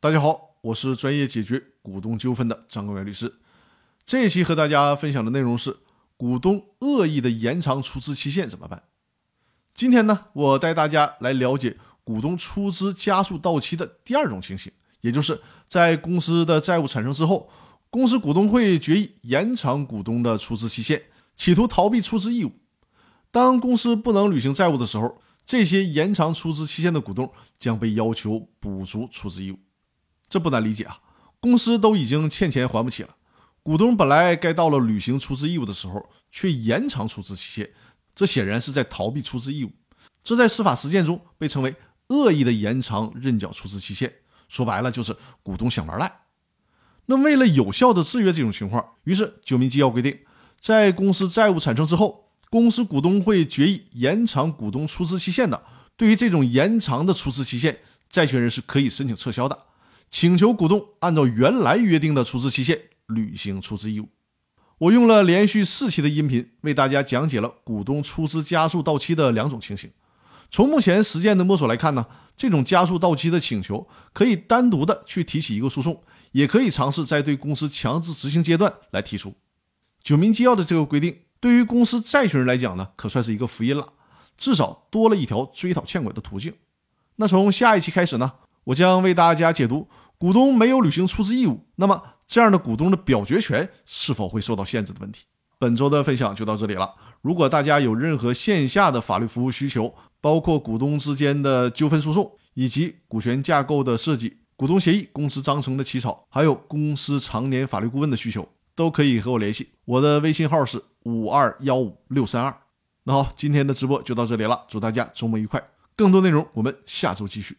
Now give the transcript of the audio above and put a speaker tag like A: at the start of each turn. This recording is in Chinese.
A: 大家好，我是专业解决股东纠纷的张国元律师。这一期和大家分享的内容是股东恶意的延长出资期限怎么办？今天呢，我带大家来了解股东出资加速到期的第二种情形，也就是在公司的债务产生之后，公司股东会决议延长股东的出资期限，企图逃避出资义务。当公司不能履行债务的时候，这些延长出资期限的股东将被要求补足出资义务。这不难理解啊，公司都已经欠钱还不起了，股东本来该到了履行出资义务的时候，却延长出资期限，这显然是在逃避出资义务。这在司法实践中被称为恶意的延长认缴出资期限，说白了就是股东想玩赖。那为了有效的制约这种情况，于是《九民纪要》规定，在公司债务产生之后，公司股东会决议延长股东出资期限的，对于这种延长的出资期限，债权人是可以申请撤销的。请求股东按照原来约定的出资期限履行出资义务。我用了连续四期的音频为大家讲解了股东出资加速到期的两种情形。从目前实践的摸索来看呢，这种加速到期的请求可以单独的去提起一个诉讼，也可以尝试在对公司强制执行阶段来提出。九民纪要的这个规定，对于公司债权人来讲呢，可算是一个福音了，至少多了一条追讨欠款的途径。那从下一期开始呢？我将为大家解读股东没有履行出资义务，那么这样的股东的表决权是否会受到限制的问题。本周的分享就到这里了。如果大家有任何线下的法律服务需求，包括股东之间的纠纷诉讼，以及股权架构的设计、股东协议、公司章程的起草，还有公司常年法律顾问的需求，都可以和我联系。我的微信号是五二幺五六三二。那好，今天的直播就到这里了，祝大家周末愉快。更多内容我们下周继续。